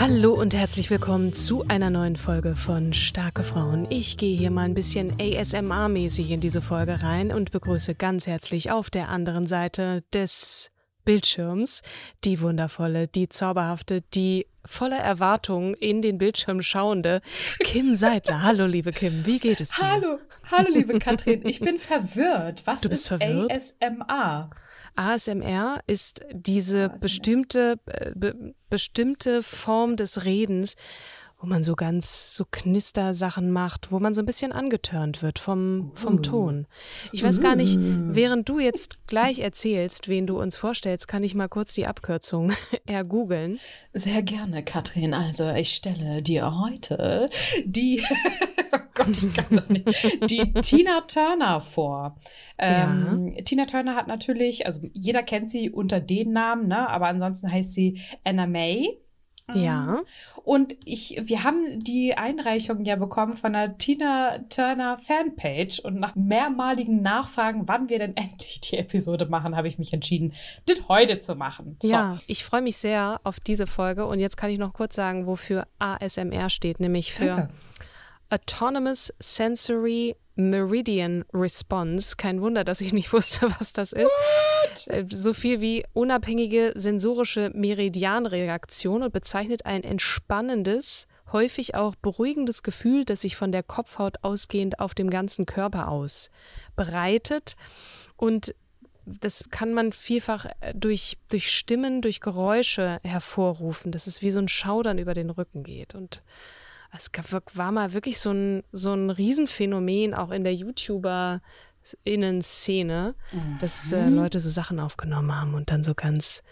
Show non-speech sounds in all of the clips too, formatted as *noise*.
Hallo und herzlich willkommen zu einer neuen Folge von Starke Frauen. Ich gehe hier mal ein bisschen ASMR-mäßig in diese Folge rein und begrüße ganz herzlich auf der anderen Seite des Bildschirms die wundervolle, die zauberhafte, die voller Erwartungen in den Bildschirm schauende Kim Seidler. Hallo, liebe Kim, wie geht es dir? Hallo, hallo, liebe Katrin. Ich bin verwirrt. Was Du bist ist verwirrt? ASMR? ASMR ist diese bestimmte, äh, be bestimmte Form des Redens, wo man so ganz so Knistersachen macht, wo man so ein bisschen angetörnt wird vom, vom Ton. Ich weiß gar nicht, während du jetzt gleich erzählst, wen du uns vorstellst, kann ich mal kurz die Abkürzung *laughs* ergoogeln. Sehr gerne, Katrin. Also ich stelle dir heute die, *laughs* oh Gott, ich kann das nicht, die Tina Turner vor. Ähm, Tina Turner hat natürlich, also jeder kennt sie unter den Namen, ne? aber ansonsten heißt sie Anna May. Ja. Und ich, wir haben die Einreichung ja bekommen von der Tina Turner Fanpage und nach mehrmaligen Nachfragen, wann wir denn *laughs* endlich die Episode machen, habe ich mich entschieden, das heute zu machen. So. Ja, ich freue mich sehr auf diese Folge und jetzt kann ich noch kurz sagen, wofür ASMR steht, nämlich für Danke. Autonomous Sensory Meridian Response. Kein Wunder, dass ich nicht *laughs* wusste, was das ist. Äh, So viel wie unabhängige sensorische Meridianreaktion und bezeichnet ein entspannendes, häufig auch beruhigendes Gefühl, das sich von der Kopfhaut ausgehend auf dem ganzen Körper ausbreitet. Und das kann man vielfach äh, durch, durch Stimmen, durch Geräusche hervorrufen, dass es wie so ein Schaudern über den Rücken geht. Und es war mal wirklich so ein, so ein Riesenphänomen auch in der YouTuber-Innen-Szene, dass äh, Leute so Sachen aufgenommen haben und dann so ganz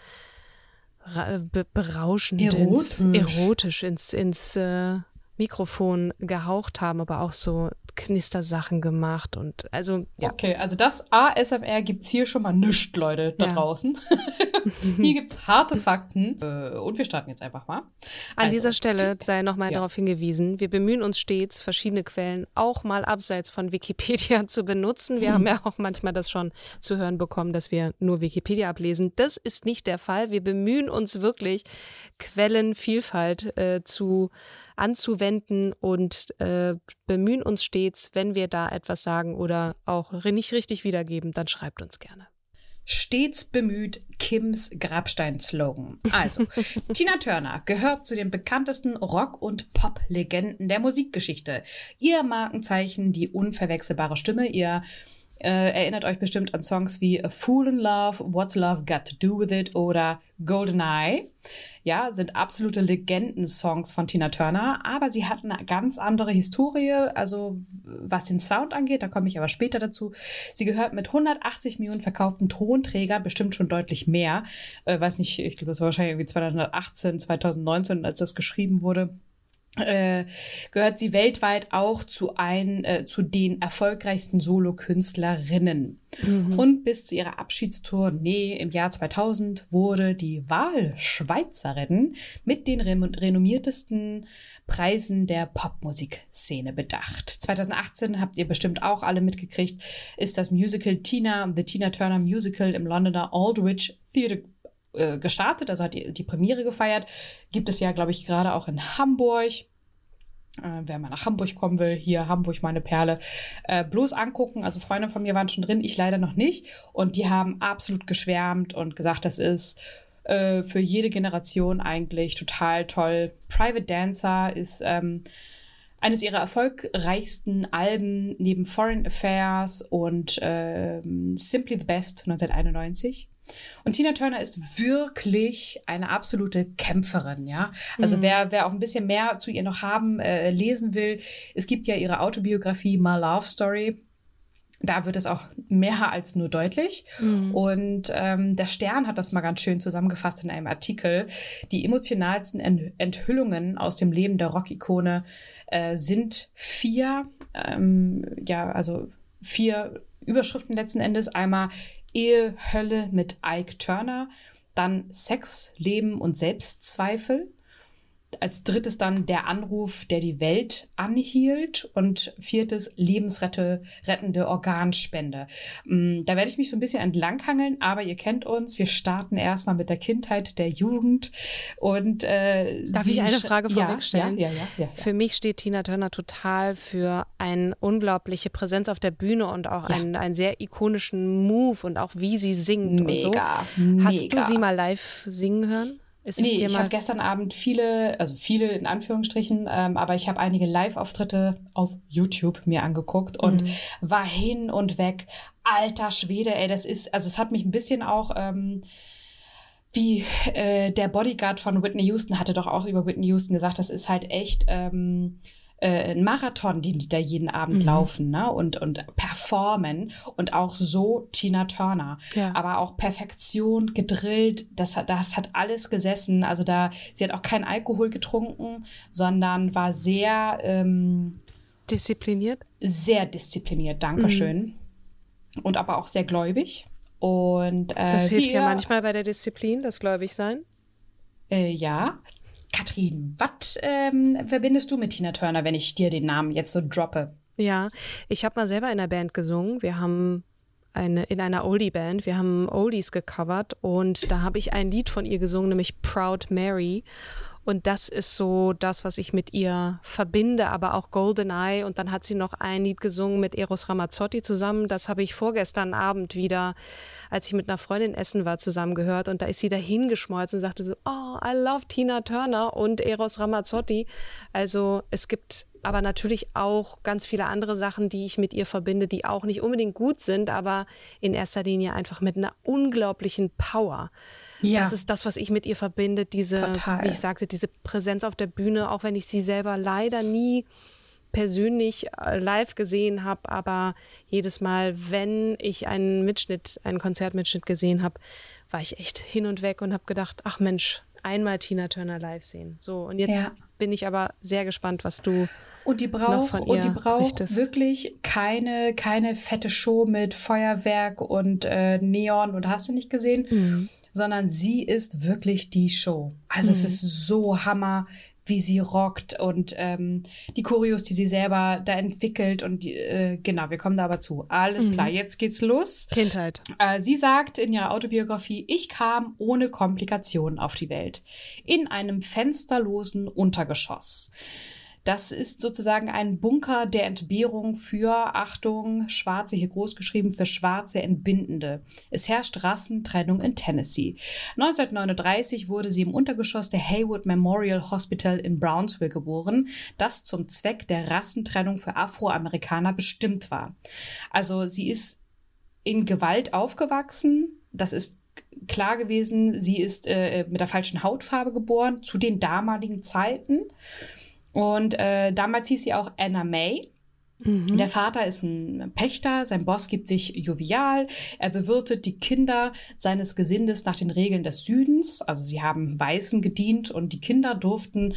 ra- be berauschend Erotisch. ins, erotisch ins, ins äh, Mikrofon gehaucht haben, aber auch so Knistersachen gemacht und also ja. Okay, also das ASMR gibt's hier schon mal nischt, Leute, da Ja. draußen. *laughs* hier gibt's harte Fakten. Äh, und wir starten jetzt einfach mal. An Also, dieser Stelle sei nochmal Ja. darauf hingewiesen, wir bemühen uns stets, verschiedene Quellen auch mal abseits von Wikipedia *laughs* zu benutzen. Hm. Wir haben ja auch manchmal das schon zu hören bekommen, dass wir nur Wikipedia ablesen. Das ist nicht der Fall. Wir bemühen uns wirklich, Quellenvielfalt äh, zu anzuwenden und äh, bemühen uns stets, wenn wir da etwas sagen oder auch nicht richtig wiedergeben, dann schreibt uns gerne. Stets bemüht Kims Grabstein-Slogan. Also, *laughs* Tina Turner gehört zu den bekanntesten Rock- und Pop-Legenden der Musikgeschichte. Ihr Markenzeichen, die unverwechselbare Stimme, ihr äh, erinnert euch bestimmt an Songs wie A Fool in Love, What's Love Got to Do With It oder Goldeneye. Ja, sind absolute Legenden-Songs von Tina Turner, aber sie hat eine ganz andere Historie, also was den Sound angeht, da komme ich aber später dazu. Sie gehört mit 180 Millionen verkauften Tonträgern, bestimmt schon deutlich mehr. Äh, weiß nicht, ich glaube, das war wahrscheinlich irgendwie 2018, 2019, als das geschrieben wurde äh, gehört sie weltweit auch zu ein, äh, zu den erfolgreichsten Solokünstlerinnen. Und bis zu ihrer Abschiedstournee im Jahr 2000 wurde die Wahlschweizerin mit den renommiertesten Preisen der Popmusikszene bedacht. 2018 habt ihr bestimmt auch alle mitgekriegt, ist das Musical Tina, The Tina Turner Musical im Londoner Aldwych Theatre äh, gestartet, also hat die, die Premiere gefeiert. Gibt es ja, glaube ich, gerade auch in Hamburg. Äh, wer mal nach Hamburg kommen will, hier Hamburg, meine Perle, äh, bloß angucken. Also Freunde von mir waren schon drin, ich leider noch nicht. Und die haben absolut geschwärmt und gesagt, das ist äh, für jede Generation eigentlich total toll. Private Dancer ist ähm, eines ihrer erfolgreichsten Alben neben Foreign Affairs und ähm, Simply the Best 1991. Und Tina Turner ist wirklich eine absolute Kämpferin, ja. Also mhm. wer, wer auch ein bisschen mehr zu ihr noch haben, äh, lesen will, es gibt ja ihre Autobiografie My Love Story da wird es auch mehr als nur deutlich. Mhm. Und ähm, der Stern hat das mal ganz schön zusammengefasst in einem Artikel. Die emotionalsten Enthüllungen aus dem Leben der Rockikone äh, sind vier, ähm, ja, also vier Überschriften letzten Endes. Einmal Ehe, Hölle mit Ike Turner, dann Sex, Leben und Selbstzweifel als drittes dann der Anruf, der die Welt anhielt und viertes lebensrettende Organspende. Mm, da werde ich mich so ein bisschen entlanghangeln, aber ihr kennt uns. Wir starten erstmal mit der Kindheit, der Jugend und äh, Darf ich eine Frage vorwegstellen? Ja, ja, ja, ja, Für mich steht Tina Turner total für eine unglaubliche Präsenz auf der Bühne und auch einen, einen sehr ikonischen Move und auch wie sie singt mega, und so. Hast du sie mal live singen hören? Ist nee, ich habe gestern Abend viele, also viele in Anführungsstrichen, ähm, aber ich habe einige Live-Auftritte auf YouTube mir angeguckt und mhm. war hin und weg. Alter Schwede, ey, das ist, also es hat mich ein bisschen auch ähm, wie äh, der Bodyguard von Whitney Houston hatte doch auch über Whitney Houston gesagt, das ist halt echt ähm, äh, ein Marathon, den die da jeden Abend mhm. laufen ne? und, und performen. Und auch so Tina Turner. Ja. Aber auch Perfektion, gedrillt, das hat, das hat alles gesessen. Also da, sie hat auch keinen Alkohol getrunken, sondern war sehr ähm, diszipliniert. Sehr diszipliniert, Dankeschön. Mhm. Und aber auch sehr gläubig. Und äh, das hilft ja manchmal bei der Disziplin, das gläubig sein. Äh, ja, Katrin, was ähm, verbindest du mit Tina Turner, wenn ich dir den Namen jetzt so droppe? Ja, ich habe mal selber in der Band gesungen. Wir haben eine, in einer Oldie-Band. Wir haben Oldies gecovert und da habe ich ein Lied von ihr gesungen, nämlich Proud Mary. Und das ist so das, was ich mit ihr verbinde, aber auch Goldeneye. Und dann hat sie noch ein Lied gesungen mit Eros Ramazzotti zusammen. Das habe ich vorgestern Abend wieder, als ich mit einer Freundin essen war, zusammen gehört. Und da ist sie dahingeschmolzen und sagte so, oh, I love Tina Turner und Eros Ramazzotti. Also es gibt aber natürlich auch ganz viele andere Sachen, die ich mit ihr verbinde, die auch nicht unbedingt gut sind, aber in erster Linie einfach mit einer unglaublichen Power. Ja. Das ist das, was ich mit ihr verbinde, diese, Total. wie ich sagte, diese Präsenz auf der Bühne, auch wenn ich sie selber leider nie persönlich äh, live gesehen habe, aber jedes Mal, wenn ich einen Mitschnitt, einen Konzertmitschnitt gesehen habe, war ich echt hin und weg und habe gedacht, ach Mensch, einmal Tina Turner live sehen. So und jetzt ja. Bin ich aber sehr gespannt, was du und die braucht und die braucht wirklich keine keine fette Show mit Feuerwerk und äh, Neon und hast du nicht gesehen, mhm sondern sie ist wirklich die Show. Also mhm. es ist so Hammer, wie sie rockt und ähm, die Choreos, die sie selber da entwickelt und äh, genau, wir kommen da aber zu. Alles mhm. klar, jetzt geht's los. Kindheit. Äh, sie sagt in ihrer Autobiografie, ich kam ohne Komplikationen auf die Welt. In einem fensterlosen Untergeschoss. Das ist sozusagen ein Bunker der Entbehrung für, Achtung, Schwarze hier groß geschrieben, für schwarze Entbindende. Es herrscht Rassentrennung in Tennessee. 1939 wurde sie im Untergeschoss der Haywood Memorial Hospital in Brownsville geboren, das zum Zweck der Rassentrennung für Afroamerikaner bestimmt war. Also sie ist in Gewalt aufgewachsen. Das ist klar gewesen, sie ist äh, mit der falschen Hautfarbe geboren zu den damaligen Zeiten. Und äh, damals hieß sie auch Anna May. Mhm. Der Vater ist ein Pächter, sein Boss gibt sich jovial, er bewirtet die Kinder seines Gesindes nach den Regeln des Südens. Also sie haben Weißen gedient und die Kinder durften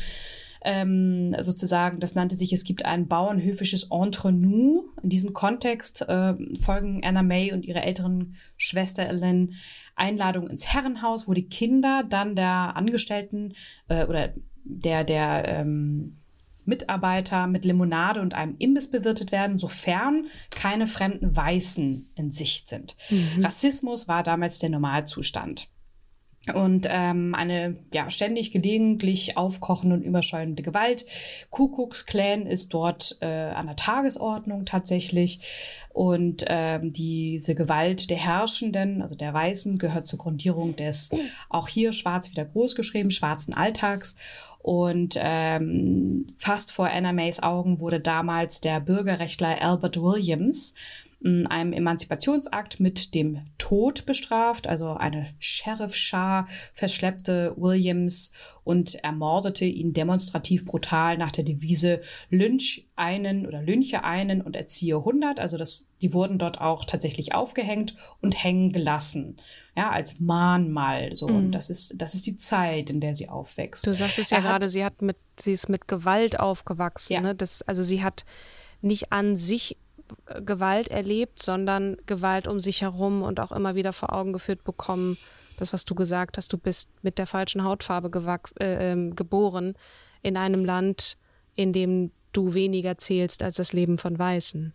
ähm, sozusagen, das nannte sich, es gibt ein bauernhöfisches Entre nous. In diesem Kontext äh, folgen Anna May und ihre älteren Schwester Ellen Einladung ins Herrenhaus, wo die Kinder dann der Angestellten äh, oder der, der ähm, Mitarbeiter mit Limonade und einem Imbiss bewirtet werden, sofern keine fremden Weißen in Sicht sind. Mhm. Rassismus war damals der Normalzustand. Und ähm, eine ja ständig gelegentlich aufkochende und überschäumende Gewalt. Kuckucks Clan ist dort äh, an der Tagesordnung tatsächlich und ähm, diese Gewalt der Herrschenden, also der Weißen, gehört zur Grundierung des auch hier schwarz wieder groß geschrieben schwarzen Alltags und ähm, fast vor Anna Mays Augen wurde damals der Bürgerrechtler Albert Williams einem Emanzipationsakt mit dem Tod bestraft. Also eine Sheriff-Schar verschleppte Williams und ermordete ihn demonstrativ brutal nach der Devise Lynch einen oder Lynche einen und erziehe 100. Also das, die wurden dort auch tatsächlich aufgehängt und hängen gelassen. Ja, als Mahnmal so. Mhm. Und das ist, das ist die Zeit, in der sie aufwächst. Du sagtest ja er gerade, sie hat mit, sie ist mit Gewalt aufgewachsen. Ja. Ne? Das, also sie hat nicht an sich Gewalt erlebt, sondern Gewalt um sich herum und auch immer wieder vor Augen geführt bekommen. Das, was du gesagt hast, du bist mit der falschen Hautfarbe äh, äh, geboren in einem Land, in dem du weniger zählst als das Leben von Weißen.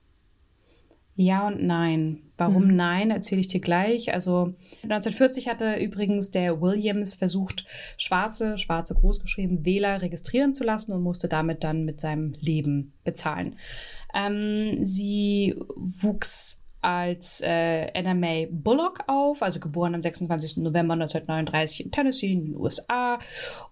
Ja und nein. Warum mhm. nein, erzähle ich dir gleich. Also 1940 hatte übrigens der Williams versucht, schwarze, schwarze großgeschrieben Wähler registrieren zu lassen und musste damit dann mit seinem Leben bezahlen. Ähm, sie wuchs als äh, Anna Mae Bullock auf, also geboren am 26. November 1939 in Tennessee in den USA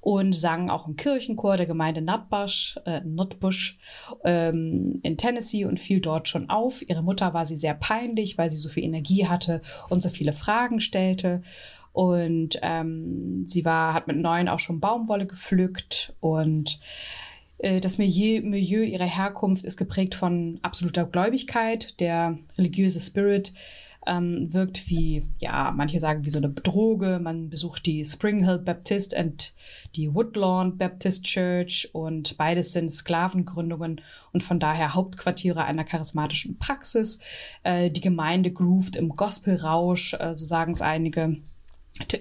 und sang auch im Kirchenchor der Gemeinde Nutbush, äh, Nutbush ähm, in Tennessee und fiel dort schon auf. Ihre Mutter war sie sehr peinlich, weil sie so viel Energie hatte und so viele Fragen stellte. Und ähm, sie war, hat mit neun auch schon Baumwolle gepflückt und das Milieu, Milieu ihrer Herkunft ist geprägt von absoluter Gläubigkeit. Der religiöse Spirit ähm, wirkt wie, ja, manche sagen wie so eine Droge. Man besucht die Spring Hill Baptist und die Woodlawn Baptist Church und beides sind Sklavengründungen und von daher Hauptquartiere einer charismatischen Praxis. Äh, die Gemeinde groovt im Gospelrausch, äh, so sagen es einige.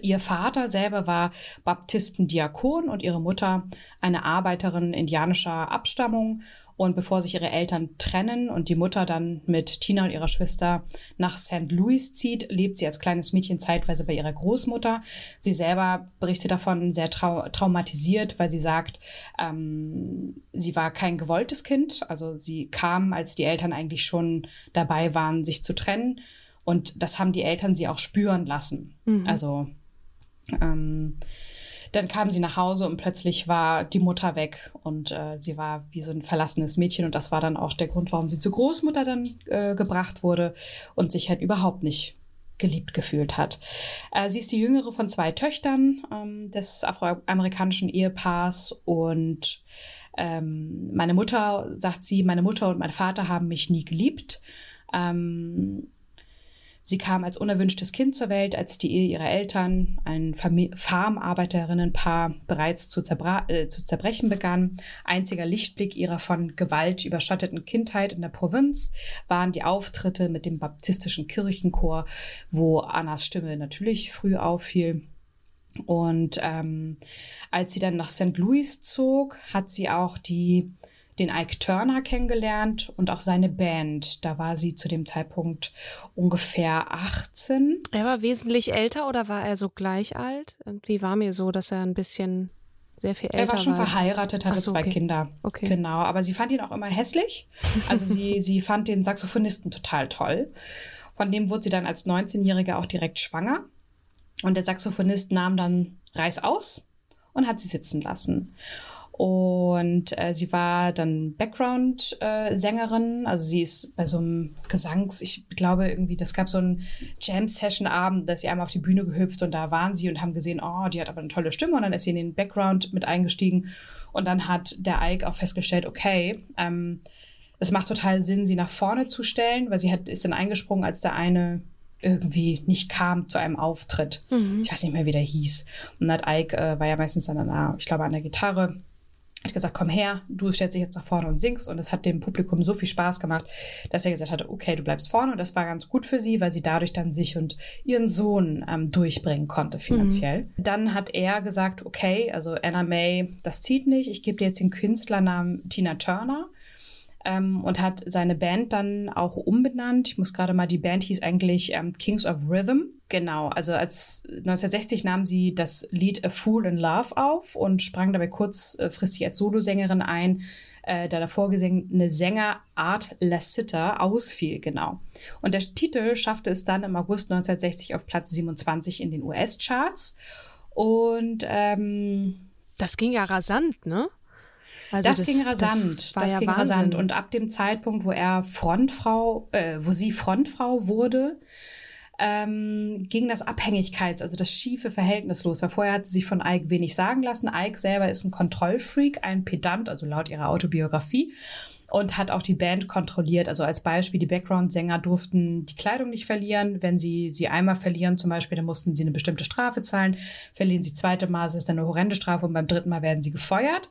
Ihr Vater selber war Baptistendiakon und ihre Mutter eine Arbeiterin indianischer Abstammung. Und bevor sich ihre Eltern trennen und die Mutter dann mit Tina und ihrer Schwester nach St. Louis zieht, lebt sie als kleines Mädchen zeitweise bei ihrer Großmutter. Sie selber berichtet davon sehr trau traumatisiert, weil sie sagt, ähm, sie war kein gewolltes Kind. Also sie kam, als die Eltern eigentlich schon dabei waren, sich zu trennen. Und das haben die Eltern sie auch spüren lassen. Mhm. Also ähm, dann kam sie nach Hause und plötzlich war die Mutter weg und äh, sie war wie so ein verlassenes Mädchen und das war dann auch der Grund, warum sie zur Großmutter dann äh, gebracht wurde und sich halt überhaupt nicht geliebt gefühlt hat. Äh, sie ist die jüngere von zwei Töchtern ähm, des afroamerikanischen Ehepaars und ähm, meine Mutter, sagt sie, meine Mutter und mein Vater haben mich nie geliebt. Ähm, Sie kam als unerwünschtes Kind zur Welt, als die Ehe ihrer Eltern, ein Farmarbeiterinnenpaar, bereits zu, äh, zu zerbrechen begann. Einziger Lichtblick ihrer von Gewalt überschatteten Kindheit in der Provinz waren die Auftritte mit dem baptistischen Kirchenchor, wo Annas Stimme natürlich früh auffiel. Und ähm, als sie dann nach St. Louis zog, hat sie auch die den Ike Turner kennengelernt und auch seine Band. Da war sie zu dem Zeitpunkt ungefähr 18. Er war wesentlich älter oder war er so gleich alt? Irgendwie war mir so, dass er ein bisschen sehr viel älter war. Er war schon war. verheiratet, hatte so, zwei okay. Kinder. Okay. Genau, aber sie fand ihn auch immer hässlich. Also sie, *laughs* sie fand den Saxophonisten total toll. Von dem wurde sie dann als 19-Jährige auch direkt schwanger. Und der Saxophonist nahm dann Reis aus und hat sie sitzen lassen. Und äh, sie war dann Background-Sängerin. Äh, also sie ist bei so einem Gesangs, ich glaube irgendwie, das gab so einen Jam-Session-Abend, dass sie einmal auf die Bühne gehüpft und da waren sie und haben gesehen, oh, die hat aber eine tolle Stimme. Und dann ist sie in den Background mit eingestiegen. Und dann hat der Ike auch festgestellt, okay, ähm, es macht total Sinn, sie nach vorne zu stellen, weil sie hat, ist dann eingesprungen, als der eine irgendwie nicht kam zu einem Auftritt. Mhm. Ich weiß nicht mehr, wie der hieß. Und dann hat Ike, äh, war ja meistens dann, an, ich glaube, an der Gitarre ich gesagt, komm her, du stellst dich jetzt nach vorne und singst. Und es hat dem Publikum so viel Spaß gemacht, dass er gesagt hatte, okay, du bleibst vorne. Und das war ganz gut für sie, weil sie dadurch dann sich und ihren Sohn ähm, durchbringen konnte finanziell. Mhm. Dann hat er gesagt, okay, also Anna May, das zieht nicht. Ich gebe dir jetzt den Künstlernamen Tina Turner. Ähm, und hat seine Band dann auch umbenannt. Ich muss gerade mal, die Band hieß eigentlich ähm, Kings of Rhythm. Genau, also als 1960 nahm sie das Lied A Fool in Love auf und sprang dabei kurzfristig als Solosängerin ein, äh, da der vorgesehene Sänger Art Lassiter ausfiel, genau. Und der Titel schaffte es dann im August 1960 auf Platz 27 in den US-Charts. Und ähm, das ging ja rasant, ne? Also das, das, ging rasant. Das, das ja ging Wahnsinn. rasant. Und ab dem Zeitpunkt, wo er Frontfrau, äh, wo sie Frontfrau wurde, ähm, ging das Abhängigkeits-, also das schiefe Verhältnis los. Weil vorher hat sie sich von Ike wenig sagen lassen. Ike selber ist ein Kontrollfreak, ein Pedant, also laut ihrer Autobiografie und hat auch die Band kontrolliert. Also als Beispiel, die Background-Sänger durften die Kleidung nicht verlieren. Wenn sie sie einmal verlieren zum Beispiel, dann mussten sie eine bestimmte Strafe zahlen. Verlieren sie zweite Mal, ist es dann eine horrende Strafe und beim dritten Mal werden sie gefeuert.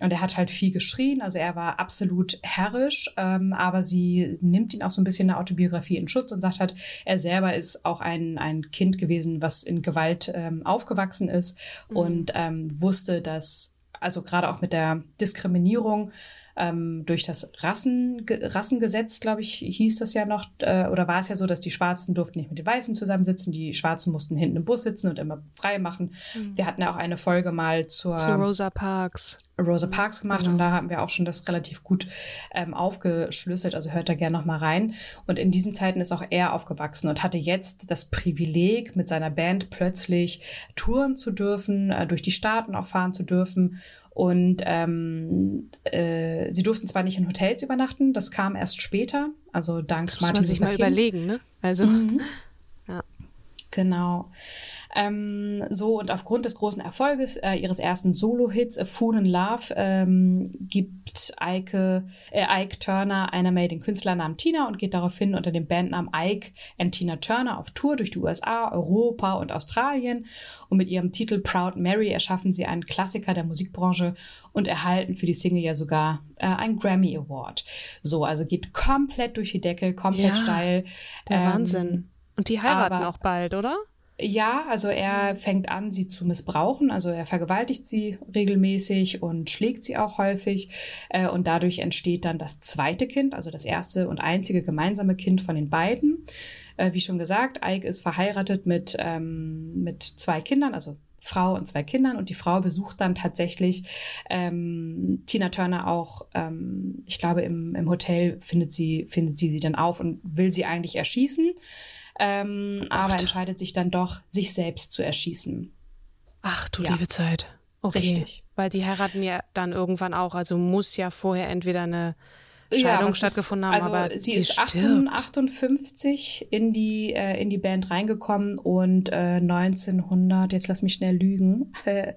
Und er hat halt viel geschrien, also er war absolut herrisch, ähm, aber sie nimmt ihn auch so ein bisschen in der Autobiografie in Schutz und sagt halt, er selber ist auch ein, ein Kind gewesen, was in Gewalt ähm, aufgewachsen ist mhm. und ähm, wusste, dass, also gerade auch mit der Diskriminierung, ähm, durch das Rassen, Rassengesetz, glaube ich, hieß das ja noch, äh, oder war es ja so, dass die Schwarzen durften nicht mit den Weißen zusammensitzen, die Schwarzen mussten hinten im Bus sitzen und immer frei machen. Mhm. Wir hatten ja auch eine Folge mal zur Zu Rosa Parks. Rosa Parks gemacht genau. und da haben wir auch schon das relativ gut ähm, aufgeschlüsselt, also hört da gerne noch mal rein. Und in diesen Zeiten ist auch er aufgewachsen und hatte jetzt das Privileg, mit seiner Band plötzlich touren zu dürfen, äh, durch die Staaten auch fahren zu dürfen und ähm, äh, sie durften zwar nicht in Hotels übernachten, das kam erst später, also dank das Martin muss man sich mal überlegen, ne? Also, mhm. ja. Genau. Ähm, so, und aufgrund des großen Erfolges äh, ihres ersten Solo-Hits A Fool in Love ähm, gibt Ike, äh, Ike Turner einer Mail den Künstlernamen Tina und geht daraufhin unter dem Bandnamen Ike and Tina Turner auf Tour durch die USA, Europa und Australien. Und mit ihrem Titel Proud Mary erschaffen sie einen Klassiker der Musikbranche und erhalten für die Single ja sogar äh, einen Grammy Award. So, also geht komplett durch die Decke, komplett ja, steil. Der ähm, Wahnsinn. Und die heiraten aber, auch bald, oder? Ja, also er fängt an, sie zu missbrauchen. Also er vergewaltigt sie regelmäßig und schlägt sie auch häufig. Äh, und dadurch entsteht dann das zweite Kind, also das erste und einzige gemeinsame Kind von den beiden. Äh, wie schon gesagt, Ike ist verheiratet mit, ähm, mit zwei Kindern, also Frau und zwei Kindern und die Frau besucht dann tatsächlich ähm, Tina Turner auch, ähm, ich glaube im, im Hotel findet sie findet sie sie dann auf und will sie eigentlich erschießen ähm, oh aber entscheidet sich dann doch, sich selbst zu erschießen. Ach du ja. liebe Zeit. Okay. Richtig. Weil die heiraten ja dann irgendwann auch, also muss ja vorher entweder eine Scheidung ja, stattgefunden haben. Also aber sie ist 58 in die, äh, in die Band reingekommen und äh, 1900, jetzt lass mich schnell lügen, äh,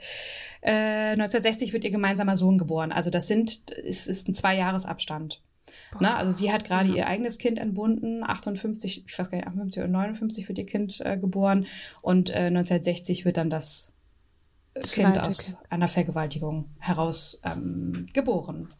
äh, 1960 wird ihr gemeinsamer Sohn geboren. Also das sind, es ist ein Zwei-Jahres-Abstand. Na, also sie hat gerade ja. ihr eigenes Kind entbunden, 58, ich weiß gar nicht, 58 oder 59 wird ihr Kind äh, geboren und äh, 1960 wird dann das, das Kind aus einer Vergewaltigung heraus ähm, geboren.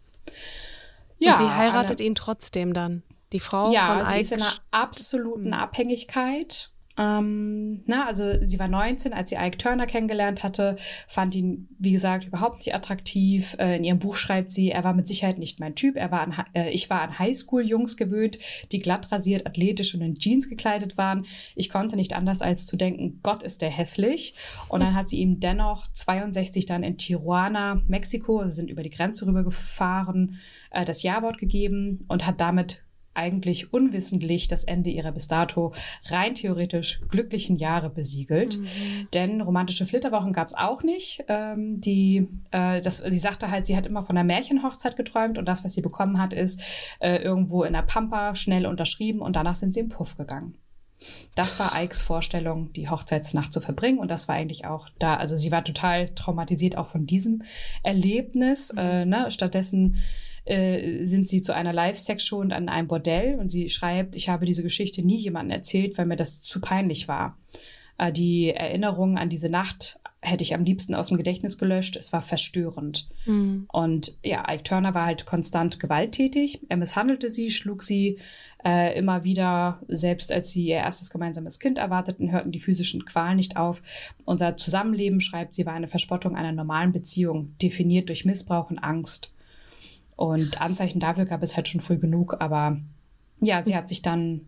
Ja, und sie heiratet eine, ihn trotzdem dann. Die Frau ja, von sie ist in einer absoluten hm. Abhängigkeit ähm, na, also sie war 19, als sie Ike Turner kennengelernt hatte, fand ihn, wie gesagt, überhaupt nicht attraktiv. Äh, in ihrem Buch schreibt sie, er war mit Sicherheit nicht mein Typ. Er war an, äh, ich war an Highschool-Jungs gewöhnt, die glatt rasiert, athletisch und in Jeans gekleidet waren. Ich konnte nicht anders als zu denken, Gott ist der hässlich. Und dann hat sie ihm dennoch 62 dann in Tijuana, Mexiko, also sind über die Grenze rübergefahren, äh, das Ja-Wort gegeben und hat damit eigentlich unwissentlich das Ende ihrer bis dato rein theoretisch glücklichen Jahre besiegelt. Mhm. Denn romantische Flitterwochen gab es auch nicht. Ähm, die, äh, das, sie sagte halt, sie hat immer von einer Märchenhochzeit geträumt und das, was sie bekommen hat, ist äh, irgendwo in der Pampa schnell unterschrieben und danach sind sie im Puff gegangen. Das war Ikes Vorstellung, die Hochzeitsnacht zu verbringen. Und das war eigentlich auch da. Also sie war total traumatisiert auch von diesem Erlebnis. Mhm. Äh, ne? Stattdessen äh, sind sie zu einer Live-Sex-Show und an einem Bordell und sie schreibt, ich habe diese Geschichte nie jemandem erzählt, weil mir das zu peinlich war. Äh, die Erinnerung an diese Nacht hätte ich am liebsten aus dem Gedächtnis gelöscht. Es war verstörend. Mhm. Und ja, Ike Turner war halt konstant gewalttätig. Er misshandelte sie, schlug sie äh, immer wieder, selbst als sie ihr erstes gemeinsames Kind erwarteten, hörten die physischen Qualen nicht auf. Unser Zusammenleben, schreibt sie, war eine Verspottung einer normalen Beziehung, definiert durch Missbrauch und Angst. Und Anzeichen dafür gab es halt schon früh genug, aber ja, sie hat sich dann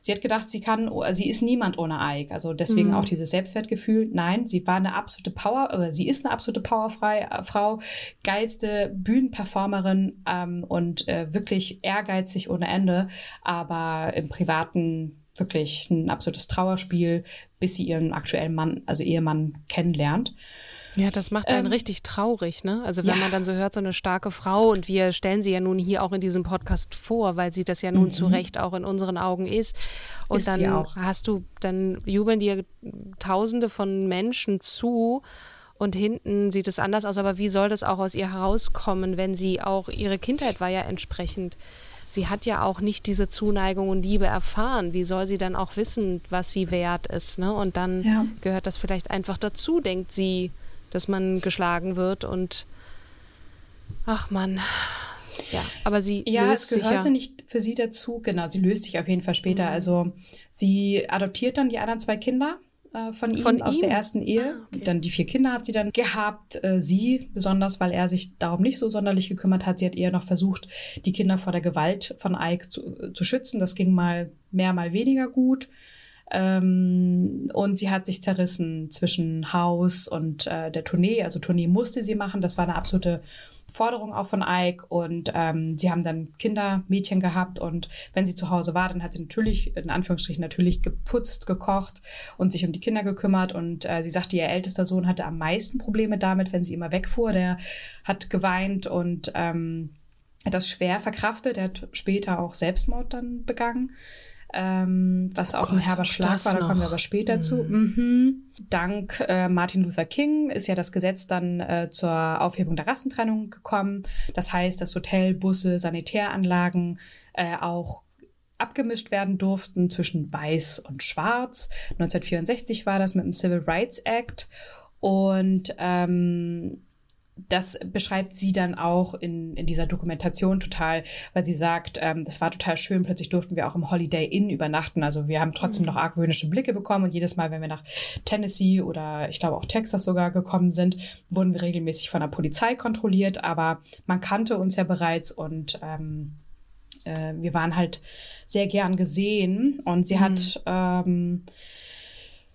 Sie hat gedacht, sie kann, sie ist niemand ohne Ike. Also deswegen mhm. auch dieses Selbstwertgefühl. Nein, sie war eine absolute Power, oder sie ist eine absolute Powerfrau, geilste Bühnenperformerin ähm, und äh, wirklich ehrgeizig ohne Ende, aber im Privaten wirklich ein absolutes Trauerspiel, bis sie ihren aktuellen Mann, also Ehemann, kennenlernt. Ja, das macht einen ähm, richtig traurig, ne? Also wenn ja. man dann so hört, so eine starke Frau und wir stellen sie ja nun hier auch in diesem Podcast vor, weil sie das ja nun mhm. zu Recht auch in unseren Augen ist. Und ist dann hast du, dann jubeln dir Tausende von Menschen zu und hinten sieht es anders aus. Aber wie soll das auch aus ihr herauskommen, wenn sie auch ihre Kindheit war ja entsprechend sie hat ja auch nicht diese Zuneigung und Liebe erfahren. Wie soll sie dann auch wissen, was sie wert ist? Ne? Und dann ja. gehört das vielleicht einfach dazu, denkt sie dass man geschlagen wird und ach man. Ja, aber sie ja, löst es gehörte ja. nicht für sie dazu. Genau, sie löst sich auf jeden Fall später. Mhm. Also sie adoptiert dann die anderen zwei Kinder äh, von, von ihm aus der ersten Ehe. Ah, okay. Dann die vier Kinder hat sie dann gehabt. Äh, sie besonders, weil er sich darum nicht so sonderlich gekümmert hat. Sie hat eher noch versucht, die Kinder vor der Gewalt von Ike zu, zu schützen. Das ging mal mehr, mal weniger gut. Ähm, und sie hat sich zerrissen zwischen Haus und äh, der Tournee. Also Tournee musste sie machen. Das war eine absolute Forderung auch von Ike. Und ähm, sie haben dann Kinder, Mädchen gehabt. Und wenn sie zu Hause war, dann hat sie natürlich, in Anführungsstrichen natürlich geputzt, gekocht und sich um die Kinder gekümmert. Und äh, sie sagte, ihr ältester Sohn hatte am meisten Probleme damit, wenn sie immer wegfuhr, der hat geweint und ähm, das schwer verkraftet, er hat später auch Selbstmord dann begangen ähm, was oh auch Gott, ein herber Schlag war, da kommen wir aber später mhm. zu. Mhm. Dank äh, Martin Luther King ist ja das Gesetz dann äh, zur Aufhebung der Rassentrennung gekommen. Das heißt, dass Hotel, Busse, Sanitäranlagen äh, auch abgemischt werden durften zwischen Weiß und Schwarz. 1964 war das mit dem Civil Rights Act. Und ähm, das beschreibt sie dann auch in, in dieser Dokumentation total, weil sie sagt, ähm, das war total schön, plötzlich durften wir auch im Holiday Inn übernachten. Also wir haben trotzdem mhm. noch argwöhnische Blicke bekommen und jedes Mal, wenn wir nach Tennessee oder ich glaube auch Texas sogar gekommen sind, wurden wir regelmäßig von der Polizei kontrolliert, aber man kannte uns ja bereits und ähm, äh, wir waren halt sehr gern gesehen und sie mhm. hat ähm,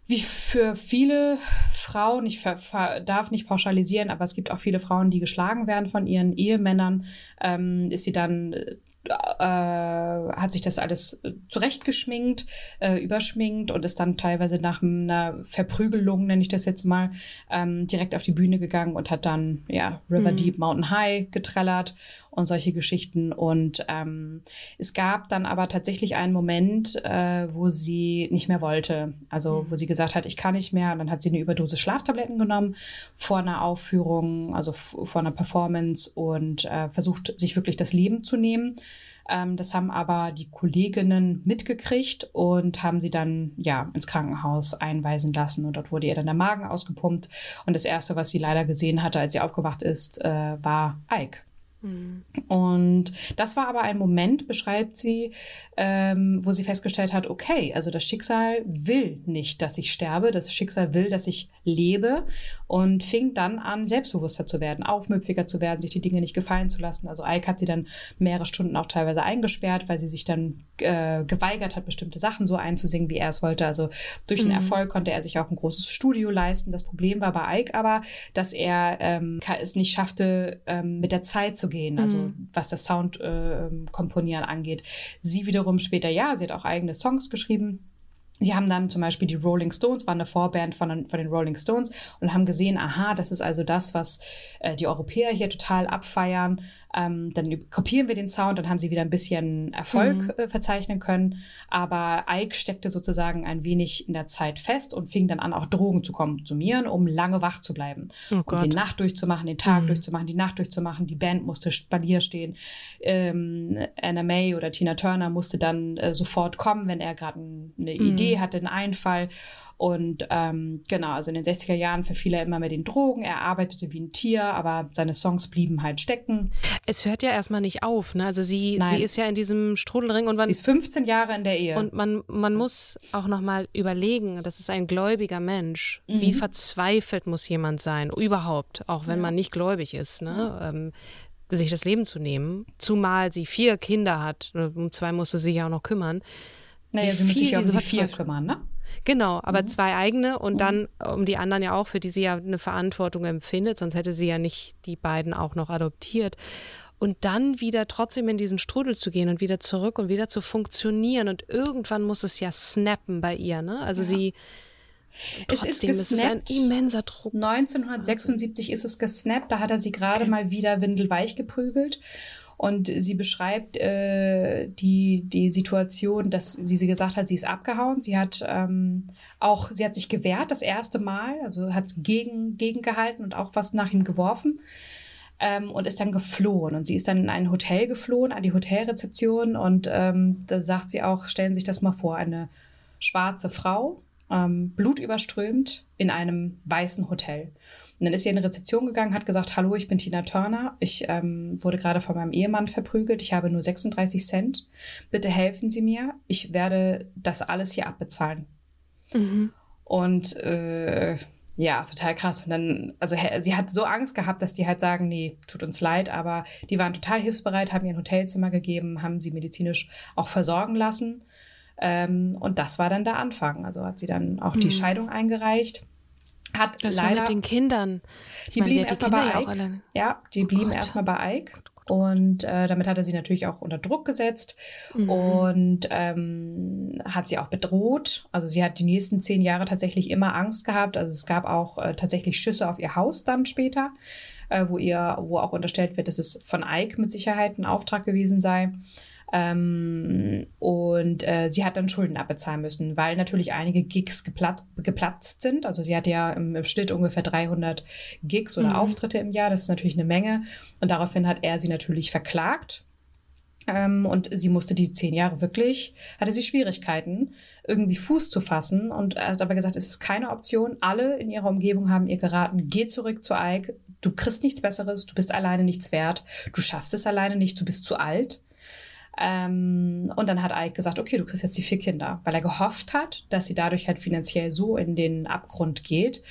wie für viele Frauen, ich darf nicht pauschalisieren, aber es gibt auch viele Frauen, die geschlagen werden von ihren Ehemännern, ähm, ist sie dann äh, hat sich das alles zurechtgeschminkt, äh, überschminkt und ist dann teilweise nach einer Verprügelung, nenne ich das jetzt mal, ähm, direkt auf die Bühne gegangen und hat dann ja River mhm. Deep Mountain High getrellert und solche Geschichten. Und ähm, es gab dann aber tatsächlich einen Moment, äh, wo sie nicht mehr wollte. Also mhm. wo sie gesagt hat, ich kann nicht mehr. Und dann hat sie eine Überdose Schlaftabletten genommen vor einer Aufführung, also vor einer Performance und äh, versucht, sich wirklich das Leben zu nehmen. Ähm, das haben aber die Kolleginnen mitgekriegt und haben sie dann ja ins Krankenhaus einweisen lassen. Und dort wurde ihr dann der Magen ausgepumpt. Und das Erste, was sie leider gesehen hatte, als sie aufgewacht ist, äh, war Ike. Und das war aber ein Moment, beschreibt sie, ähm, wo sie festgestellt hat, okay, also das Schicksal will nicht, dass ich sterbe, das Schicksal will, dass ich lebe und fing dann an, selbstbewusster zu werden, aufmüpfiger zu werden, sich die Dinge nicht gefallen zu lassen. Also Ike hat sie dann mehrere Stunden auch teilweise eingesperrt, weil sie sich dann äh, geweigert hat, bestimmte Sachen so einzusingen, wie er es wollte. Also durch den mhm. Erfolg konnte er sich auch ein großes Studio leisten. Das Problem war bei Ike aber, dass er ähm, es nicht schaffte, ähm, mit der Zeit zu gehen, also mhm. was das Sound äh, komponieren angeht. Sie wiederum später, ja, sie hat auch eigene Songs geschrieben. Sie haben dann zum Beispiel die Rolling Stones, war eine Vorband von, von den Rolling Stones und haben gesehen, aha, das ist also das, was äh, die Europäer hier total abfeiern. Ähm, dann kopieren wir den Sound, dann haben sie wieder ein bisschen Erfolg mhm. äh, verzeichnen können. Aber Ike steckte sozusagen ein wenig in der Zeit fest und fing dann an, auch Drogen zu konsumieren, um lange wach zu bleiben. Oh und die Nacht durchzumachen, den Tag mhm. durchzumachen, die Nacht durchzumachen. Die Band musste Spalier stehen. Ähm, Anna May oder Tina Turner musste dann äh, sofort kommen, wenn er gerade eine mhm. Idee hatte, einen Einfall. Und ähm, genau, also in den 60er Jahren verfiel er immer mehr den Drogen. Er arbeitete wie ein Tier, aber seine Songs blieben halt stecken. Es hört ja erstmal nicht auf, ne? Also sie, sie ist ja in diesem Strudelring und man. Sie ist 15 Jahre in der Ehe. Und man, man muss auch nochmal überlegen, das ist ein gläubiger Mensch. Mhm. Wie verzweifelt muss jemand sein? Überhaupt, auch wenn ja. man nicht gläubig ist, ne? Ja. Ähm, sich das Leben zu nehmen, zumal sie vier Kinder hat. Um zwei musste sie sich auch noch kümmern. Naja, sie muss sich ja um die vier kümmern, ne? Genau, aber mhm. zwei eigene und mhm. dann um die anderen ja auch, für die sie ja eine Verantwortung empfindet, sonst hätte sie ja nicht die beiden auch noch adoptiert. Und dann wieder trotzdem in diesen Strudel zu gehen und wieder zurück und wieder zu funktionieren. Und irgendwann muss es ja snappen bei ihr, ne? Also ja. sie. Trotzdem, es ist gesnappt. Es ist ein immenser Druck. 1976 ist es gesnappt, da hat er sie gerade okay. mal wieder windelweich geprügelt. Und sie beschreibt äh, die, die Situation, dass sie, sie gesagt hat, sie ist abgehauen. Sie hat ähm, auch, sie hat sich gewehrt das erste Mal, also hat gegen, gegengehalten und auch was nach ihm geworfen. Ähm, und ist dann geflohen. Und sie ist dann in ein Hotel geflohen, an die Hotelrezeption. Und ähm, da sagt sie auch, stellen Sie sich das mal vor, eine schwarze Frau, ähm, blutüberströmt in einem weißen Hotel. Und dann ist sie in die Rezeption gegangen, hat gesagt, hallo, ich bin Tina Turner. Ich ähm, wurde gerade von meinem Ehemann verprügelt. Ich habe nur 36 Cent. Bitte helfen Sie mir. Ich werde das alles hier abbezahlen. Mhm. Und äh, ja, total krass. Und dann, also sie hat so Angst gehabt, dass die halt sagen, nee, tut uns leid, aber die waren total hilfsbereit, haben ihr ein Hotelzimmer gegeben, haben sie medizinisch auch versorgen lassen. Ähm, und das war dann der Anfang. Also hat sie dann auch die mhm. Scheidung eingereicht. Hat das leider mit den Kindern. Ich die blieben erstmal bei Ike. Ja, die oh blieben erstmal bei Ike. Und äh, damit hat er sie natürlich auch unter Druck gesetzt mhm. und ähm, hat sie auch bedroht. Also sie hat die nächsten zehn Jahre tatsächlich immer Angst gehabt. Also es gab auch äh, tatsächlich Schüsse auf ihr Haus dann später, äh, wo ihr, wo auch unterstellt wird, dass es von Ike mit Sicherheit ein Auftrag gewesen sei. Ähm, und äh, sie hat dann Schulden abbezahlen müssen, weil natürlich einige Gigs geplatt, geplatzt sind. Also sie hatte ja im, im Schnitt ungefähr 300 Gigs oder mhm. Auftritte im Jahr. Das ist natürlich eine Menge. Und daraufhin hat er sie natürlich verklagt. Ähm, und sie musste die zehn Jahre wirklich, hatte sie Schwierigkeiten, irgendwie Fuß zu fassen. Und er hat aber gesagt, es ist keine Option. Alle in ihrer Umgebung haben ihr geraten, geh zurück zu Ike. Du kriegst nichts Besseres, du bist alleine nichts wert, du schaffst es alleine nicht, du bist zu alt. Ähm, und dann hat Ike gesagt, okay, du kriegst jetzt die vier Kinder, weil er gehofft hat, dass sie dadurch halt finanziell so in den Abgrund geht,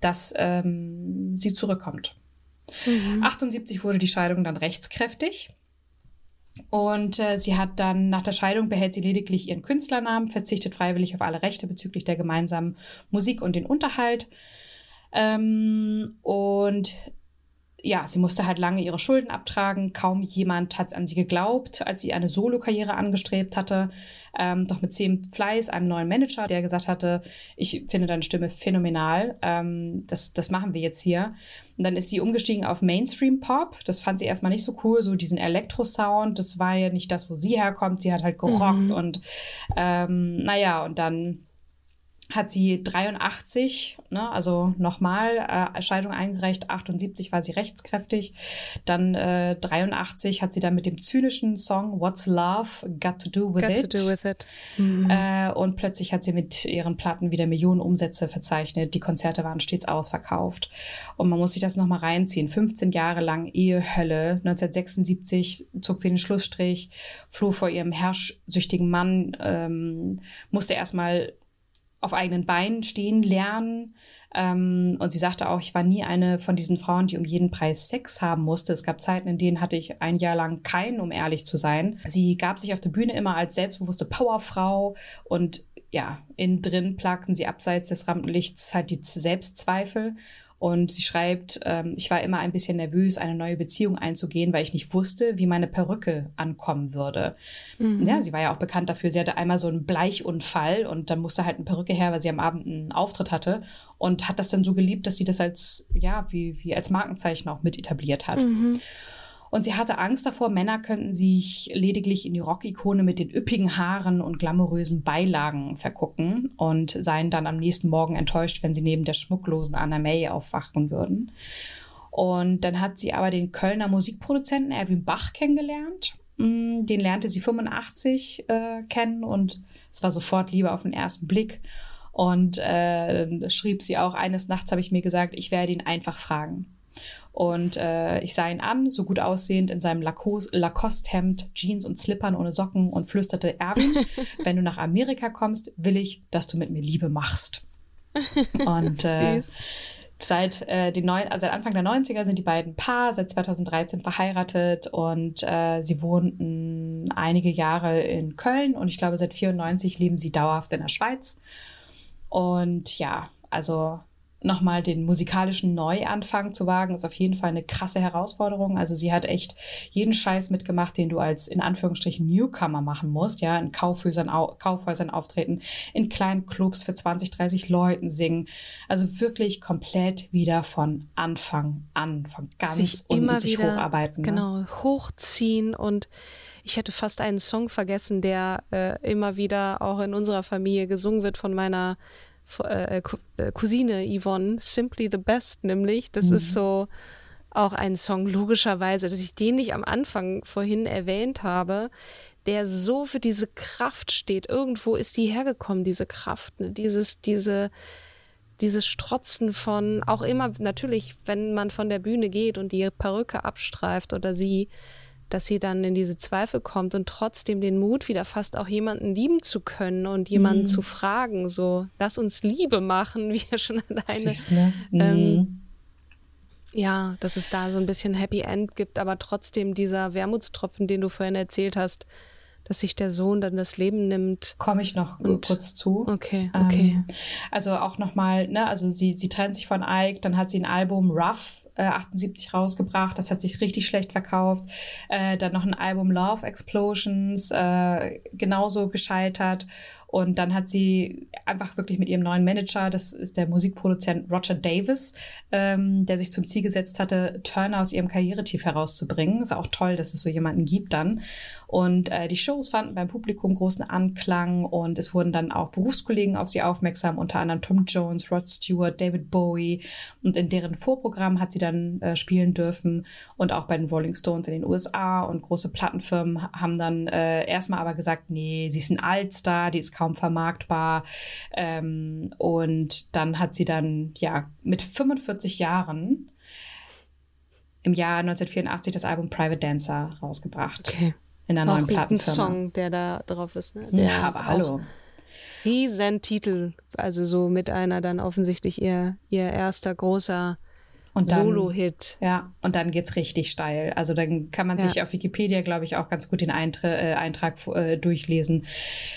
dass ähm, sie zurückkommt. Mhm. 78 wurde die Scheidung dann rechtskräftig. Und äh, sie hat dann nach der Scheidung behält sie lediglich ihren Künstlernamen, verzichtet freiwillig auf alle Rechte bezüglich der gemeinsamen Musik und den Unterhalt. Ähm, und ja, sie musste halt lange ihre Schulden abtragen. Kaum jemand hat an sie geglaubt, als sie eine Solokarriere angestrebt hatte. Ähm, doch mit zehn Fleiß, einem neuen Manager, der gesagt hatte, ich finde deine Stimme phänomenal. Ähm, das, das machen wir jetzt hier. Und dann ist sie umgestiegen auf Mainstream Pop. Das fand sie erstmal nicht so cool, so diesen Elektro-Sound. Das war ja nicht das, wo sie herkommt. Sie hat halt gerockt mhm. und ähm, naja, und dann hat sie 83, ne, also nochmal äh, Scheidung eingereicht, 78 war sie rechtskräftig, dann äh, 83 hat sie dann mit dem zynischen Song What's Love Got to Do With got It, to do with it. Mhm. Äh, und plötzlich hat sie mit ihren Platten wieder Millionen Umsätze verzeichnet, die Konzerte waren stets ausverkauft. Und man muss sich das nochmal reinziehen, 15 Jahre lang Ehehölle, 1976 zog sie den Schlussstrich, floh vor ihrem herrschsüchtigen Mann, ähm, musste erstmal auf eigenen Beinen stehen lernen. Ähm, und sie sagte auch, ich war nie eine von diesen Frauen, die um jeden Preis Sex haben musste. Es gab Zeiten, in denen hatte ich ein Jahr lang keinen, um ehrlich zu sein. Sie gab sich auf der Bühne immer als selbstbewusste Powerfrau und ja, innen drin plagten sie abseits des Rampenlichts halt die Selbstzweifel. Und sie schreibt, ähm, ich war immer ein bisschen nervös, eine neue Beziehung einzugehen, weil ich nicht wusste, wie meine Perücke ankommen würde. Mhm. Ja, sie war ja auch bekannt dafür, sie hatte einmal so einen Bleichunfall und dann musste halt eine Perücke her, weil sie am Abend einen Auftritt hatte und hat das dann so geliebt, dass sie das als, ja, wie, wie als Markenzeichen auch mit etabliert hat. Mhm. Und sie hatte Angst davor, Männer könnten sich lediglich in die Rockikone mit den üppigen Haaren und glamourösen Beilagen vergucken und seien dann am nächsten Morgen enttäuscht, wenn sie neben der schmucklosen Anna May aufwachen würden. Und dann hat sie aber den Kölner Musikproduzenten Erwin Bach kennengelernt. Mm, den lernte sie 85 äh, kennen und es war sofort Liebe auf den ersten Blick. Und äh, schrieb sie auch, eines Nachts habe ich mir gesagt, ich werde ihn einfach fragen. Und äh, ich sah ihn an, so gut aussehend in seinem Lacoste-Hemd, Jeans und Slippern ohne Socken und flüsterte, Erwin, *laughs* wenn du nach Amerika kommst, will ich, dass du mit mir Liebe machst. Und äh, *laughs* seit, äh, den neun, also seit Anfang der 90er sind die beiden Paar, seit 2013 verheiratet und äh, sie wohnten einige Jahre in Köln und ich glaube seit 94 leben sie dauerhaft in der Schweiz. Und ja, also nochmal den musikalischen Neuanfang zu wagen, ist auf jeden Fall eine krasse Herausforderung. Also sie hat echt jeden Scheiß mitgemacht, den du als in Anführungsstrichen Newcomer machen musst, ja, in Kaufhäusern, Kaufhäusern auftreten, in kleinen Clubs für 20, 30 Leuten singen. Also wirklich komplett wieder von Anfang an, von ganz sich unten immer sich wieder, hocharbeiten. Ne? Genau, ne? hochziehen und ich hätte fast einen Song vergessen, der äh, immer wieder auch in unserer Familie gesungen wird von meiner äh, äh, Cousine Yvonne, Simply the Best nämlich. Das mhm. ist so auch ein Song, logischerweise, dass ich den nicht am Anfang vorhin erwähnt habe, der so für diese Kraft steht. Irgendwo ist die hergekommen, diese Kraft, ne? dieses, diese, dieses Strotzen von, auch immer natürlich, wenn man von der Bühne geht und die Perücke abstreift oder sie, dass sie dann in diese Zweifel kommt und trotzdem den Mut wieder fasst, auch jemanden lieben zu können und jemanden mhm. zu fragen, so, lass uns Liebe machen, *laughs* wie er schon alleine. Süß, ne? ähm, mhm. ähm, ja, dass es da so ein bisschen Happy End gibt, aber trotzdem dieser Wermutstropfen, den du vorhin erzählt hast, dass sich der Sohn dann das Leben nimmt. Komme ich noch und, kurz zu. Okay, okay. Ähm, also auch nochmal, ne, also sie, sie trennt sich von Ike, dann hat sie ein Album Rough äh, 78 rausgebracht, das hat sich richtig schlecht verkauft. Äh, dann noch ein Album Love Explosions, äh, genauso gescheitert. Und dann hat sie einfach wirklich mit ihrem neuen Manager, das ist der Musikproduzent Roger Davis, ähm, der sich zum Ziel gesetzt hatte, Turner aus ihrem Karrieretief herauszubringen. Ist auch toll, dass es so jemanden gibt dann. Und äh, die Shows fanden beim Publikum großen Anklang und es wurden dann auch Berufskollegen auf sie aufmerksam, unter anderem Tom Jones, Rod Stewart, David Bowie. Und in deren Vorprogramm hat sie dann äh, spielen dürfen und auch bei den Rolling Stones in den USA und große Plattenfirmen haben dann äh, erstmal aber gesagt, nee, sie ist ein Altstar, die ist kaum vermarktbar. Ähm, und dann hat sie dann, ja, mit 45 Jahren im Jahr 1984 das Album Private Dancer rausgebracht. Okay. In der neuen Plattenfirma. Ein Song, der da drauf ist, ne? Ja, aber hallo. Riesentitel, also so mit einer dann offensichtlich ihr, ihr erster großer Solo-Hit. Ja, und dann geht's richtig steil. Also dann kann man ja. sich auf Wikipedia, glaube ich, auch ganz gut den Eintra äh, Eintrag äh, durchlesen.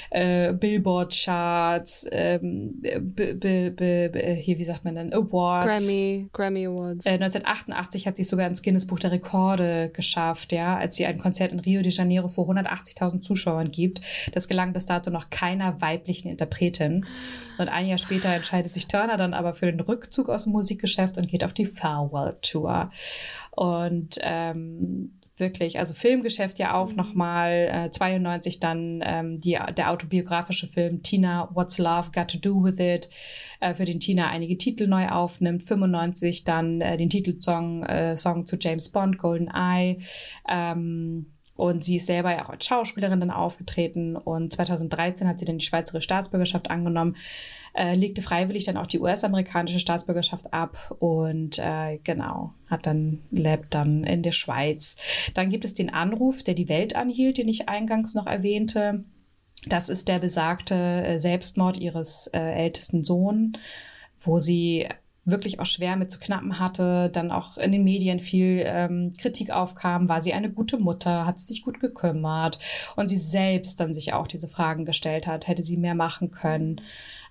Äh, Billboard-Charts, ähm, hier, wie sagt man dann, Awards. Grammy, Grammy Awards. 1988 äh, hat sie sogar ins Guinness Buch der Rekorde geschafft, ja, als sie ein Konzert in Rio de Janeiro vor 180.000 Zuschauern gibt. Das gelang bis dato noch keiner weiblichen Interpretin. Und ein Jahr später entscheidet sich Turner dann aber für den Rückzug aus dem Musikgeschäft und geht auf die Farewell Tour. Und ähm, wirklich, also Filmgeschäft ja auch mhm. nochmal, äh, 92 dann ähm, die, der autobiografische Film Tina, What's Love Got to Do With It, äh, für den Tina einige Titel neu aufnimmt, 95 dann äh, den Titelsong äh, Song zu James Bond, Golden Eye, ähm, und sie ist selber ja auch als Schauspielerin dann aufgetreten und 2013 hat sie dann die Schweizerische Staatsbürgerschaft angenommen, äh, legte freiwillig dann auch die US-amerikanische Staatsbürgerschaft ab und äh, genau, hat dann, lebt dann in der Schweiz. Dann gibt es den Anruf, der die Welt anhielt, den ich eingangs noch erwähnte. Das ist der besagte äh, Selbstmord ihres äh, ältesten Sohns, wo sie wirklich auch schwer mit zu knappen hatte, dann auch in den Medien viel ähm, Kritik aufkam, war sie eine gute Mutter, hat sie sich gut gekümmert und sie selbst dann sich auch diese Fragen gestellt hat, hätte sie mehr machen können.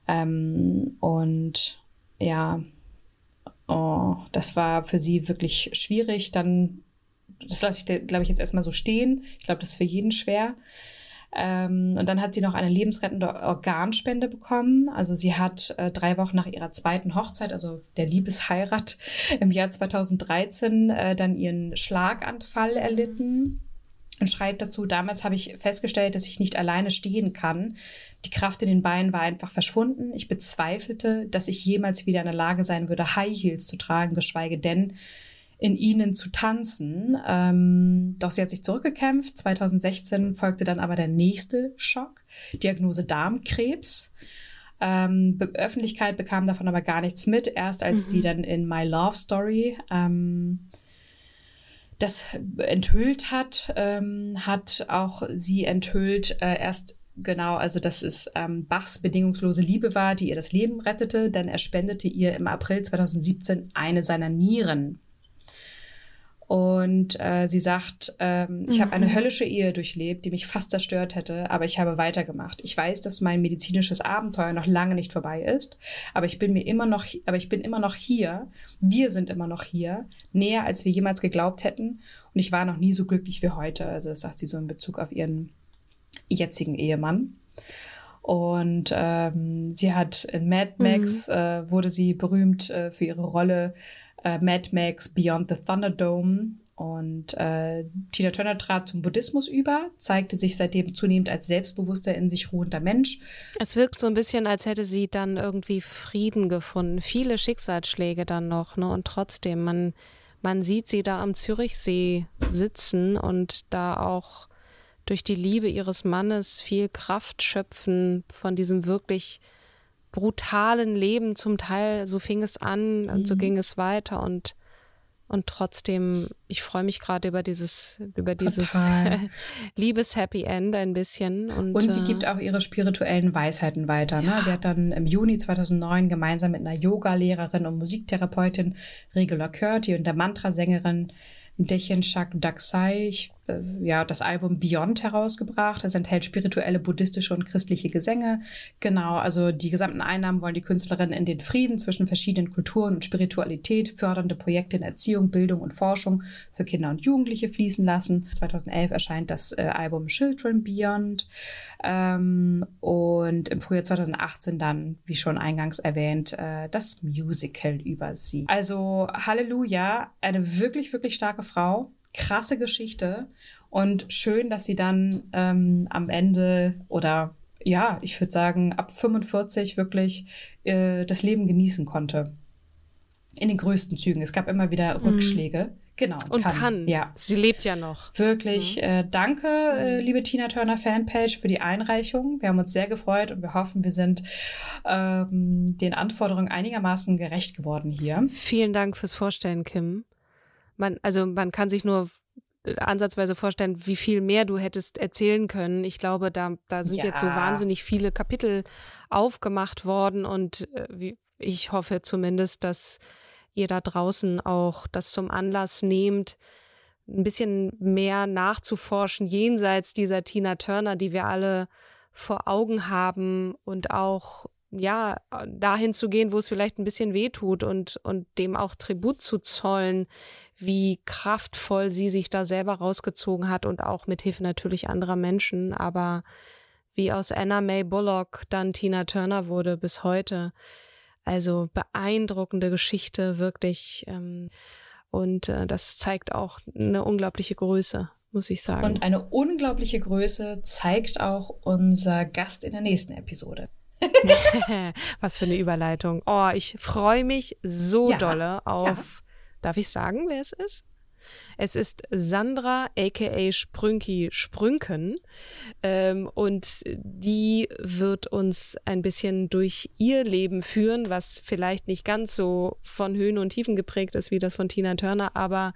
Ähm, und ja, oh, das war für sie wirklich schwierig. Dann, das lasse ich, glaube ich, jetzt erstmal so stehen. Ich glaube, das ist für jeden schwer. Ähm, und dann hat sie noch eine lebensrettende Organspende bekommen. Also sie hat äh, drei Wochen nach ihrer zweiten Hochzeit, also der Liebesheirat *laughs* im Jahr 2013, äh, dann ihren Schlaganfall erlitten und schreibt dazu, damals habe ich festgestellt, dass ich nicht alleine stehen kann. Die Kraft in den Beinen war einfach verschwunden. Ich bezweifelte, dass ich jemals wieder in der Lage sein würde, High Heels zu tragen, geschweige denn in ihnen zu tanzen. Ähm, doch sie hat sich zurückgekämpft. 2016 folgte dann aber der nächste Schock, Diagnose Darmkrebs. Ähm, Be Öffentlichkeit bekam davon aber gar nichts mit, erst als mhm. sie dann in My Love Story ähm, das enthüllt hat, ähm, hat auch sie enthüllt, äh, erst Genau, also dass es ähm, Bachs bedingungslose Liebe war, die ihr das Leben rettete, denn er spendete ihr im April 2017 eine seiner Nieren. Und äh, sie sagt, ähm, ich habe eine mhm. höllische Ehe durchlebt, die mich fast zerstört hätte, aber ich habe weitergemacht. Ich weiß, dass mein medizinisches Abenteuer noch lange nicht vorbei ist, aber ich bin mir immer noch, aber ich bin immer noch hier. Wir sind immer noch hier, näher als wir jemals geglaubt hätten. Und ich war noch nie so glücklich wie heute. Also das sagt sie so in Bezug auf ihren jetzigen Ehemann. Und ähm, sie hat in Mad Max mhm. äh, wurde sie berühmt äh, für ihre Rolle äh, Mad Max Beyond the Thunderdome. Und äh, Tina Turner trat zum Buddhismus über, zeigte sich seitdem zunehmend als selbstbewusster, in sich ruhender Mensch. Es wirkt so ein bisschen, als hätte sie dann irgendwie Frieden gefunden. Viele Schicksalsschläge dann noch, ne? Und trotzdem, man, man sieht sie da am Zürichsee sitzen und da auch durch die Liebe ihres Mannes viel Kraft schöpfen von diesem wirklich brutalen Leben zum Teil. So fing es an mhm. und so mhm. ging es weiter und und trotzdem, ich freue mich gerade über dieses, über dieses *laughs* Liebes-Happy End ein bisschen. Und, und sie äh, gibt auch ihre spirituellen Weisheiten weiter. Ne? Ja. Sie hat dann im Juni 2009 gemeinsam mit einer Yoga-Lehrerin und Musiktherapeutin Regula Curti und der Mantra-Sängerin Dechen Shak Daksai, ich ja, das Album Beyond herausgebracht. Es enthält spirituelle, buddhistische und christliche Gesänge. Genau, also die gesamten Einnahmen wollen die Künstlerin in den Frieden zwischen verschiedenen Kulturen und Spiritualität, fördernde Projekte in Erziehung, Bildung und Forschung für Kinder und Jugendliche fließen lassen. 2011 erscheint das äh, Album Children Beyond. Ähm, und im Frühjahr 2018 dann, wie schon eingangs erwähnt, äh, das Musical über sie. Also Halleluja, eine wirklich, wirklich starke Frau krasse Geschichte und schön, dass sie dann ähm, am Ende oder ja, ich würde sagen, ab 45 wirklich äh, das Leben genießen konnte. In den größten Zügen. Es gab immer wieder mhm. Rückschläge. Genau. Und kann. kann. Ja. Sie lebt ja noch. Wirklich. Mhm. Äh, danke, äh, liebe Tina Turner Fanpage, für die Einreichung. Wir haben uns sehr gefreut und wir hoffen, wir sind ähm, den Anforderungen einigermaßen gerecht geworden hier. Vielen Dank fürs Vorstellen, Kim man, also man kann sich nur äh, ansatzweise vorstellen, wie viel mehr du hättest erzählen können. Ich glaube, da, da sind ja. jetzt so wahnsinnig viele Kapitel aufgemacht worden und äh, wie, ich hoffe zumindest, dass ihr da draußen auch das zum Anlass nehmt, ein bisschen mehr nachzuforschen jenseits dieser Tina Turner, die wir alle vor Augen haben und auch ja, dahin zu gehen, wo es vielleicht ein bisschen weh tut und, und dem auch Tribut zu zollen, wie kraftvoll sie sich da selber rausgezogen hat und auch mit Hilfe natürlich anderer Menschen, aber wie aus Anna May Bullock dann Tina Turner wurde bis heute. Also beeindruckende Geschichte, wirklich. Ähm, und äh, das zeigt auch eine unglaubliche Größe, muss ich sagen. Und eine unglaubliche Größe zeigt auch unser Gast in der nächsten Episode. *laughs* Was für eine Überleitung. Oh, ich freue mich so ja, dolle auf. Ja. Darf ich sagen, wer es ist? Es ist Sandra, aka Sprünki Sprünken. Ähm, und die wird uns ein bisschen durch ihr Leben führen, was vielleicht nicht ganz so von Höhen und Tiefen geprägt ist wie das von Tina Turner, aber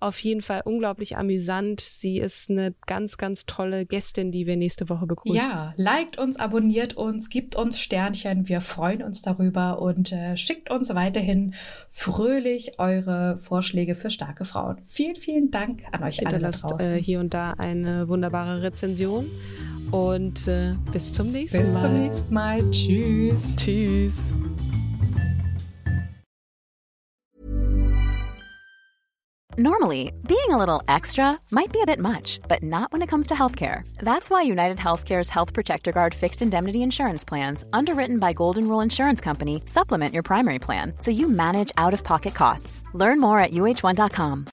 auf jeden Fall unglaublich amüsant. Sie ist eine ganz, ganz tolle Gästin, die wir nächste Woche begrüßen. Ja, liked uns, abonniert uns, gibt uns Sternchen. Wir freuen uns darüber und äh, schickt uns weiterhin fröhlich eure Vorschläge für starke Frauen. Vielen, vielen Dank an euch Hinterlasst, alle da draußen. Äh, hier und da eine wunderbare Rezension und äh, bis zum nächsten bis Mal. Bis zum nächsten Mal. Tschüss. Tschüss. Normally, being a little extra might be a bit much, but not when it comes to healthcare. That's why United Healthcare's Health Protector Guard fixed indemnity insurance plans, underwritten by Golden Rule Insurance Company, supplement your primary plan so you manage out of pocket costs. Learn more at uh1.com.